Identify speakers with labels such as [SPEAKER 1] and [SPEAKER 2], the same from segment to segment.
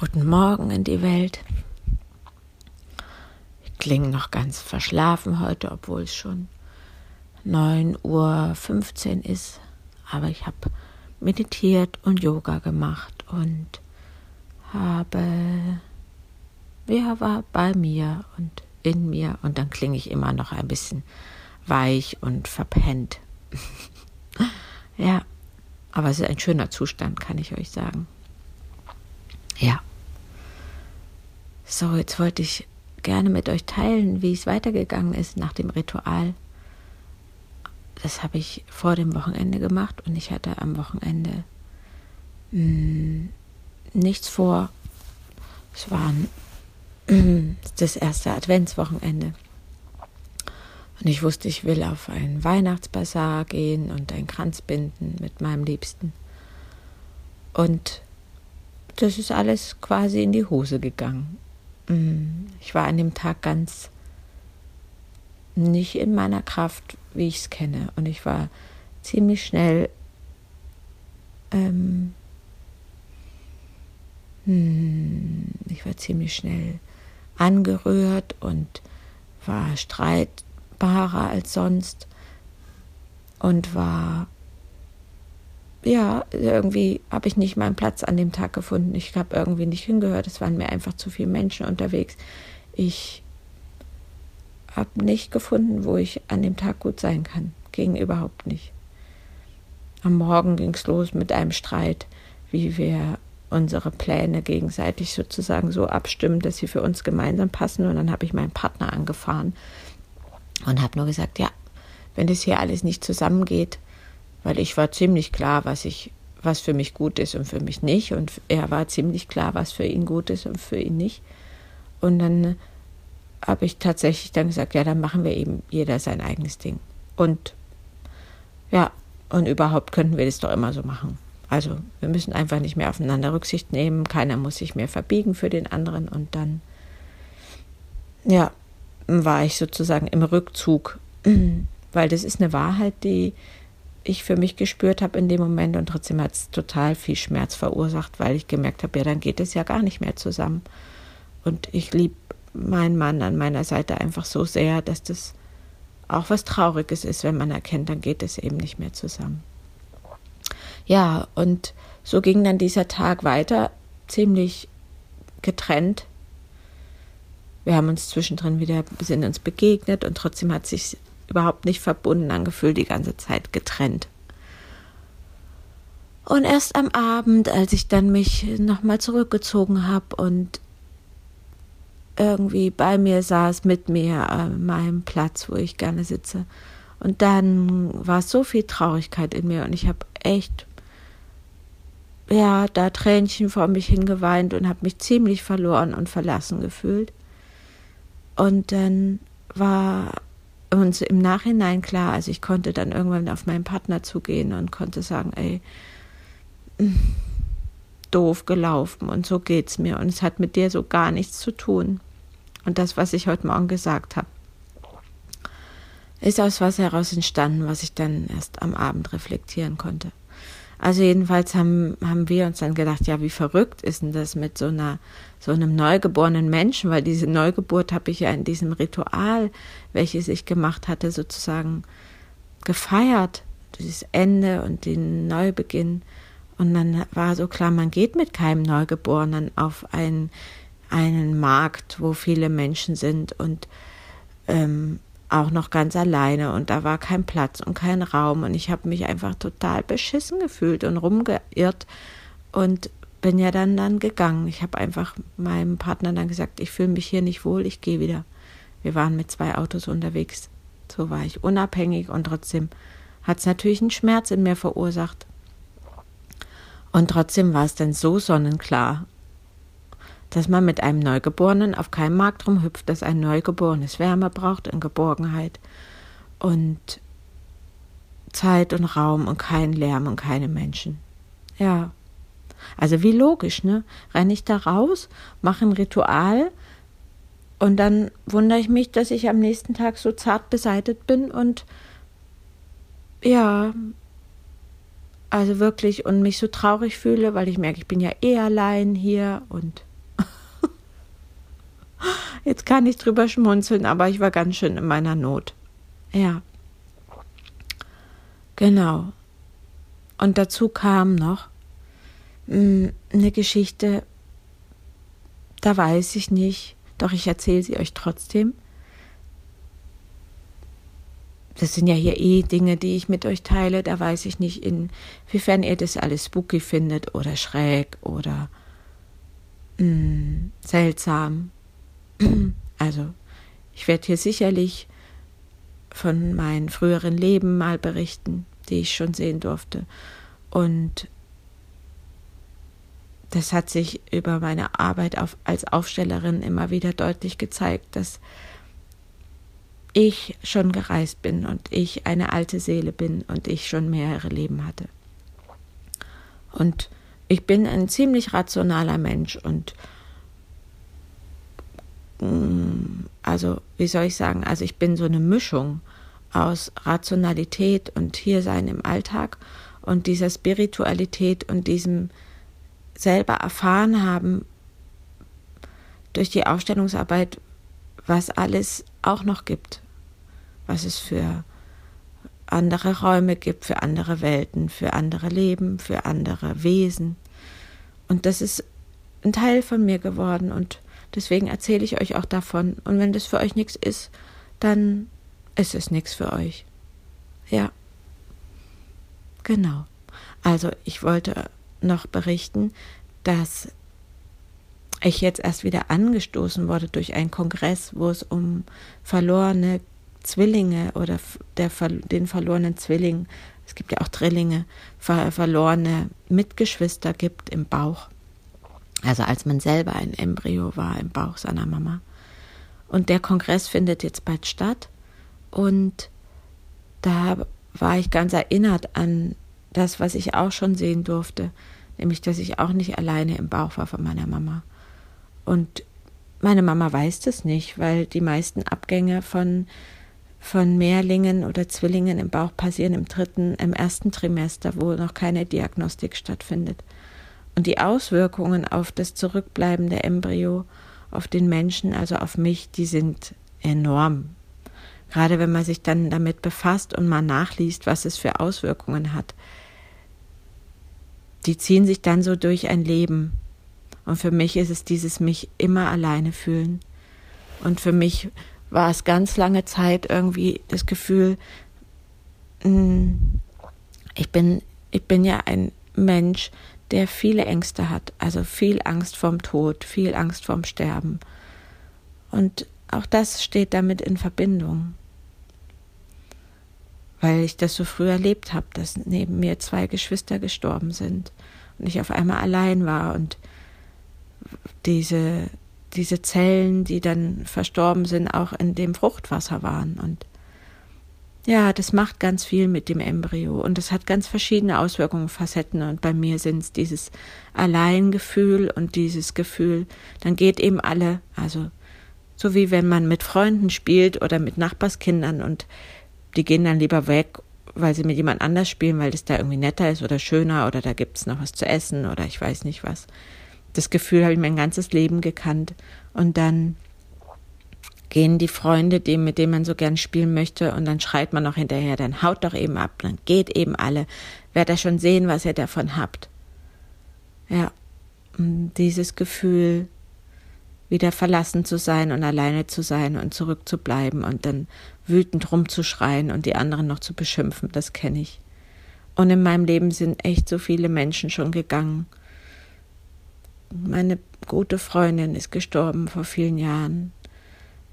[SPEAKER 1] Guten Morgen in die Welt. Ich klinge noch ganz verschlafen heute, obwohl es schon 9.15 Uhr ist. Aber ich habe meditiert und Yoga gemacht und habe, ja, war bei mir und in mir und dann klinge ich immer noch ein bisschen weich und verpennt. ja, aber es ist ein schöner Zustand, kann ich euch sagen. Ja. So, jetzt wollte ich gerne mit euch teilen, wie es weitergegangen ist nach dem Ritual. Das habe ich vor dem Wochenende gemacht und ich hatte am Wochenende mh, hm, nichts vor. Es war das erste Adventswochenende. Und ich wusste, ich will auf einen Weihnachtsbasar gehen und einen Kranz binden mit meinem Liebsten. Und das ist alles quasi in die Hose gegangen. Mm, ich war an dem Tag ganz nicht in meiner Kraft, wie ich es kenne. Und ich war ziemlich schnell ähm, hm, ich war ziemlich schnell angerührt und war streitbarer als sonst und war ja, irgendwie habe ich nicht meinen Platz an dem Tag gefunden. Ich habe irgendwie nicht hingehört. Es waren mir einfach zu viele Menschen unterwegs. Ich habe nicht gefunden, wo ich an dem Tag gut sein kann. Ging überhaupt nicht. Am Morgen ging es los mit einem Streit, wie wir unsere Pläne gegenseitig sozusagen so abstimmen, dass sie für uns gemeinsam passen. Und dann habe ich meinen Partner angefahren und habe nur gesagt, ja, wenn das hier alles nicht zusammengeht, weil ich war ziemlich klar, was ich, was für mich gut ist und für mich nicht. Und er war ziemlich klar, was für ihn gut ist und für ihn nicht. Und dann habe ich tatsächlich dann gesagt, ja, dann machen wir eben jeder sein eigenes Ding. Und ja, und überhaupt könnten wir das doch immer so machen. Also wir müssen einfach nicht mehr aufeinander Rücksicht nehmen, keiner muss sich mehr verbiegen für den anderen und dann, ja, war ich sozusagen im Rückzug, weil das ist eine Wahrheit, die ich für mich gespürt habe in dem Moment und trotzdem hat es total viel Schmerz verursacht, weil ich gemerkt habe, ja, dann geht es ja gar nicht mehr zusammen. Und ich liebe meinen Mann an meiner Seite einfach so sehr, dass das auch was Trauriges ist, wenn man erkennt, dann geht es eben nicht mehr zusammen. Ja, und so ging dann dieser Tag weiter, ziemlich getrennt. Wir haben uns zwischendrin wieder, sind uns begegnet und trotzdem hat sich überhaupt nicht verbunden angefühlt, die ganze Zeit getrennt. Und erst am Abend, als ich dann mich nochmal zurückgezogen habe und irgendwie bei mir saß, mit mir an meinem Platz, wo ich gerne sitze. Und dann war so viel Traurigkeit in mir und ich habe echt ja, da Tränchen vor mich hingeweint und habe mich ziemlich verloren und verlassen gefühlt. Und dann war uns im Nachhinein klar, also ich konnte dann irgendwann auf meinen Partner zugehen und konnte sagen, ey, doof gelaufen und so geht's mir und es hat mit dir so gar nichts zu tun. Und das, was ich heute Morgen gesagt habe, ist aus was heraus entstanden, was ich dann erst am Abend reflektieren konnte. Also jedenfalls haben, haben wir uns dann gedacht, ja, wie verrückt ist denn das mit so einer, so einem neugeborenen Menschen, weil diese Neugeburt habe ich ja in diesem Ritual, welches ich gemacht hatte, sozusagen gefeiert, dieses Ende und den Neubeginn. Und dann war so klar, man geht mit keinem Neugeborenen auf einen, einen Markt, wo viele Menschen sind. Und ähm, auch noch ganz alleine und da war kein Platz und kein Raum und ich habe mich einfach total beschissen gefühlt und rumgeirrt und bin ja dann dann gegangen. Ich habe einfach meinem Partner dann gesagt, ich fühle mich hier nicht wohl, ich gehe wieder. Wir waren mit zwei Autos unterwegs. So war ich unabhängig und trotzdem hat es natürlich einen Schmerz in mir verursacht. Und trotzdem war es dann so sonnenklar dass man mit einem Neugeborenen auf keinem Markt rumhüpft, dass ein Neugeborenes Wärme braucht und Geborgenheit und Zeit und Raum und keinen Lärm und keine Menschen. Ja. Also wie logisch, ne? Renne ich da raus, mache ein Ritual und dann wundere ich mich, dass ich am nächsten Tag so zart beseitet bin und ja, also wirklich und mich so traurig fühle, weil ich merke, ich bin ja eh allein hier und Jetzt kann ich drüber schmunzeln, aber ich war ganz schön in meiner Not. Ja. Genau. Und dazu kam noch mh, hm, eine Geschichte, da weiß ich nicht, doch ich erzähle sie euch trotzdem. Das sind ja hier eh Dinge, die ich mit euch teile. Da weiß ich nicht, inwiefern ihr das alles spooky findet oder schräg oder mh, hm, seltsam. Also, ich werde hier sicherlich von meinen früheren Leben mal berichten, die ich schon sehen durfte. Und das hat sich über meine Arbeit auf, als Aufstellerin immer wieder deutlich gezeigt, dass ich schon gereist bin und ich eine alte Seele bin und ich schon mehrere Leben hatte. Und ich bin ein ziemlich rationaler Mensch und also, wie soll ich sagen, also ich bin so eine Mischung aus Rationalität und Hiersein im Alltag und dieser Spiritualität und diesem selber erfahren haben durch die Aufstellungsarbeit, was alles auch noch gibt, was es für andere Räume gibt, für andere Welten, für andere Leben, für andere Wesen. Und das ist ein Teil von mir geworden und deswegen erzähle ich euch auch davon. Und wenn das für euch nichts ist, dann ist es nichts für euch. Ja. Genau. Also ich wollte noch berichten, dass ich jetzt erst wieder angestoßen wurde durch einen Kongress, wo es um verlorene Zwillinge oder der, den verlorenen Zwilling, es gibt ja auch Drillinge, ver, verlorene Mitgeschwister gibt im Bauch. Also als man selber ein Embryo war im Bauch seiner Mama. Und der Kongress findet jetzt bald statt. Und da war ich ganz erinnert an das, was ich auch schon sehen durfte, nämlich dass ich auch nicht alleine im Bauch war von meiner Mama. Und meine Mama weiß das nicht, weil die meisten Abgänge von von Mehrlingen oder Zwillingen im Bauch passieren im dritten, im ersten Trimester, wo noch keine Diagnostik stattfindet. Und die Auswirkungen auf das zurückbleibende Embryo, auf den Menschen, also auf mich, die sind enorm. Gerade wenn man sich dann damit befasst und mal nachliest, was es für Auswirkungen hat. Die ziehen sich dann so durch ein Leben. Und für mich ist es dieses mich immer alleine fühlen. Und für mich war es ganz lange Zeit irgendwie das Gefühl, hm, ich bin, ich bin ja ein Mensch, der viele Ängste hat, also viel Angst vorm Tod, viel Angst vorm Sterben. Und auch das steht damit in Verbindung. Weil ich das so früh erlebt habe, dass neben mir zwei Geschwister gestorben sind und ich auf einmal allein war und diese diese Zellen, die dann verstorben sind, auch in dem Fruchtwasser waren. Und ja, das macht ganz viel mit dem Embryo und es hat ganz verschiedene Auswirkungen, Facetten. Und bei mir sind es dieses Alleingefühl und dieses Gefühl, dann geht eben alle, also so wie wenn man mit Freunden spielt oder mit Nachbarskindern und die gehen dann lieber weg, weil sie mit jemand anders spielen, weil das da irgendwie netter ist oder schöner oder da gibt's noch was zu essen oder ich weiß nicht was das Gefühl habe ich mein ganzes Leben gekannt. Und dann gehen die Freunde, dem, mit denen man so gern spielen möchte, und dann schreit man noch hinterher, dann haut doch eben ab, dann geht eben alle. Werdet ihr schon sehen, was ihr davon habt. Ja, dieses Gefühl, wieder verlassen zu sein und alleine zu sein und zurückzubleiben und dann wütend rumzuschreien und die anderen noch zu beschimpfen, das kenne ich. Und in meinem Leben sind echt so viele Menschen schon gegangen meine gute Freundin ist gestorben vor vielen Jahren.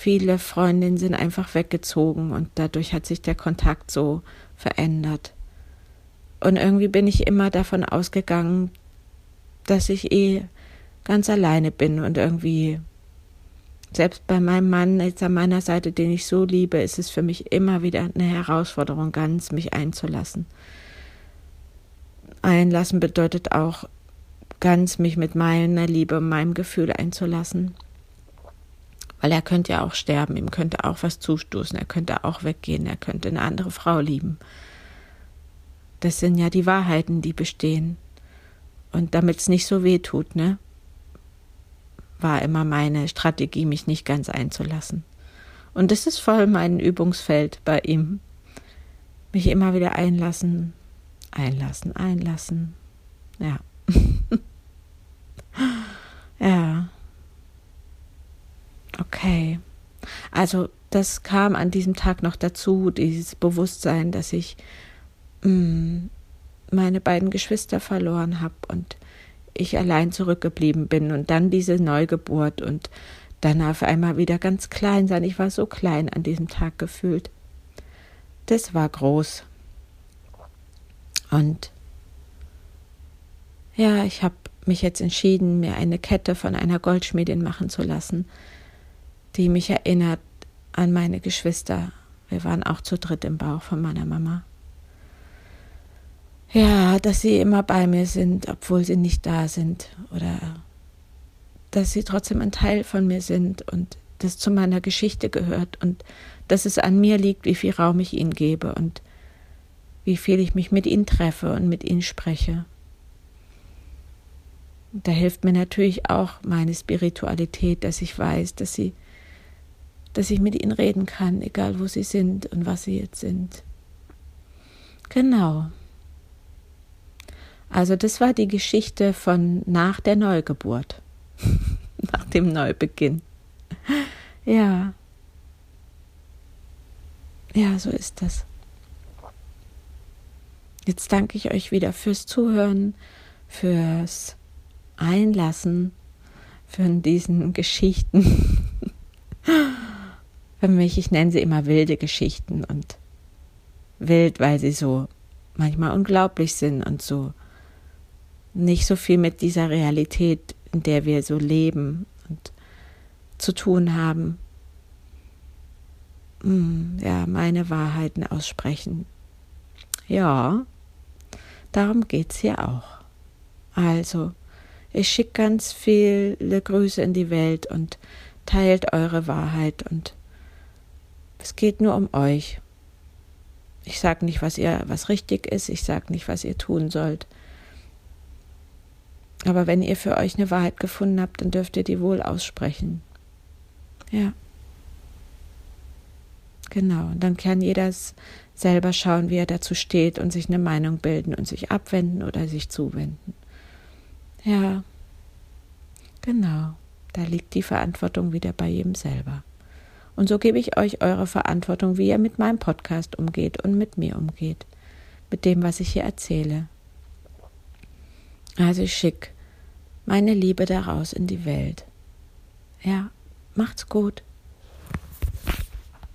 [SPEAKER 1] Viele Freundinnen sind einfach weggezogen und dadurch hat sich der Kontakt so verändert. Und irgendwie bin ich immer davon ausgegangen, dass ich eh ganz alleine bin und irgendwie selbst bei meinem Mann jetzt an meiner Seite, den ich so liebe, ist es für mich immer wieder eine Herausforderung, ganz mich einzulassen. Einlassen bedeutet auch ganz mich mit meiner Liebe, meinem Gefühl einzulassen. Weil er könnte ja auch sterben, ihm könnte auch was zustoßen, er könnte auch weggehen, er könnte eine andere Frau lieben. Das sind ja die Wahrheiten, die bestehen. Und damit es nicht so weh tut, ne? war immer meine Strategie, mich nicht ganz einzulassen. Und das ist voll mein Übungsfeld bei ihm. Mich immer wieder einlassen, einlassen, einlassen. Ja. Okay. Also das kam an diesem Tag noch dazu, dieses Bewusstsein, dass ich mh, mm, meine beiden Geschwister verloren habe und ich allein zurückgeblieben bin und dann diese Neugeburt und dann auf einmal wieder ganz klein sein. Ich war so klein an diesem Tag gefühlt. Das war groß. Und ja, ich habe mich jetzt entschieden, mir eine Kette von einer Goldschmiedin machen zu lassen, die mich erinnert an meine Geschwister. Wir waren auch zu dritt im Bauch von meiner Mama. Ja, dass sie immer bei mir sind, obwohl sie nicht da sind. Oder dass sie trotzdem ein Teil von mir sind und das zu meiner Geschichte gehört und dass es an mir liegt, wie viel Raum ich ihnen gebe und wie viel ich mich mit ihnen treffe und mit ihnen spreche. Da hilft mir natürlich auch meine Spiritualität, dass ich weiß, dass sie, dass ich mit ihnen reden kann, egal wo sie sind und was sie jetzt sind. Genau. Also das war die Geschichte von nach der Neugeburt, nach dem Neubeginn. Ja. Ja, so ist das. Jetzt danke ich euch wieder fürs Zuhören, fürs Einlassen, für diesen Geschichten. Für mich, ich nenne sie immer wilde Geschichten und wild, weil sie so manchmal unglaublich sind und so nicht so viel mit dieser Realität, in der wir so leben und zu tun haben. Hm, ja, meine Wahrheiten aussprechen. Ja, darum geht es hier auch. Also, ich schicke ganz viele Grüße in die Welt und teilt eure Wahrheit und es geht nur um euch. Ich sage nicht, was ihr, was richtig ist, ich sage nicht, was ihr tun sollt. Aber wenn ihr für euch eine Wahrheit gefunden habt, dann dürft ihr die wohl aussprechen. Ja. Genau. Und dann kann jeder selber schauen, wie er dazu steht und sich eine Meinung bilden und sich abwenden oder sich zuwenden. Ja. Genau. Da liegt die Verantwortung wieder bei jedem selber. Und so gebe ich euch eure Verantwortung, wie ihr mit meinem Podcast umgeht und mit mir umgeht. Mit dem, was ich hier erzähle. Also schick meine Liebe daraus in die Welt. Ja, macht's gut.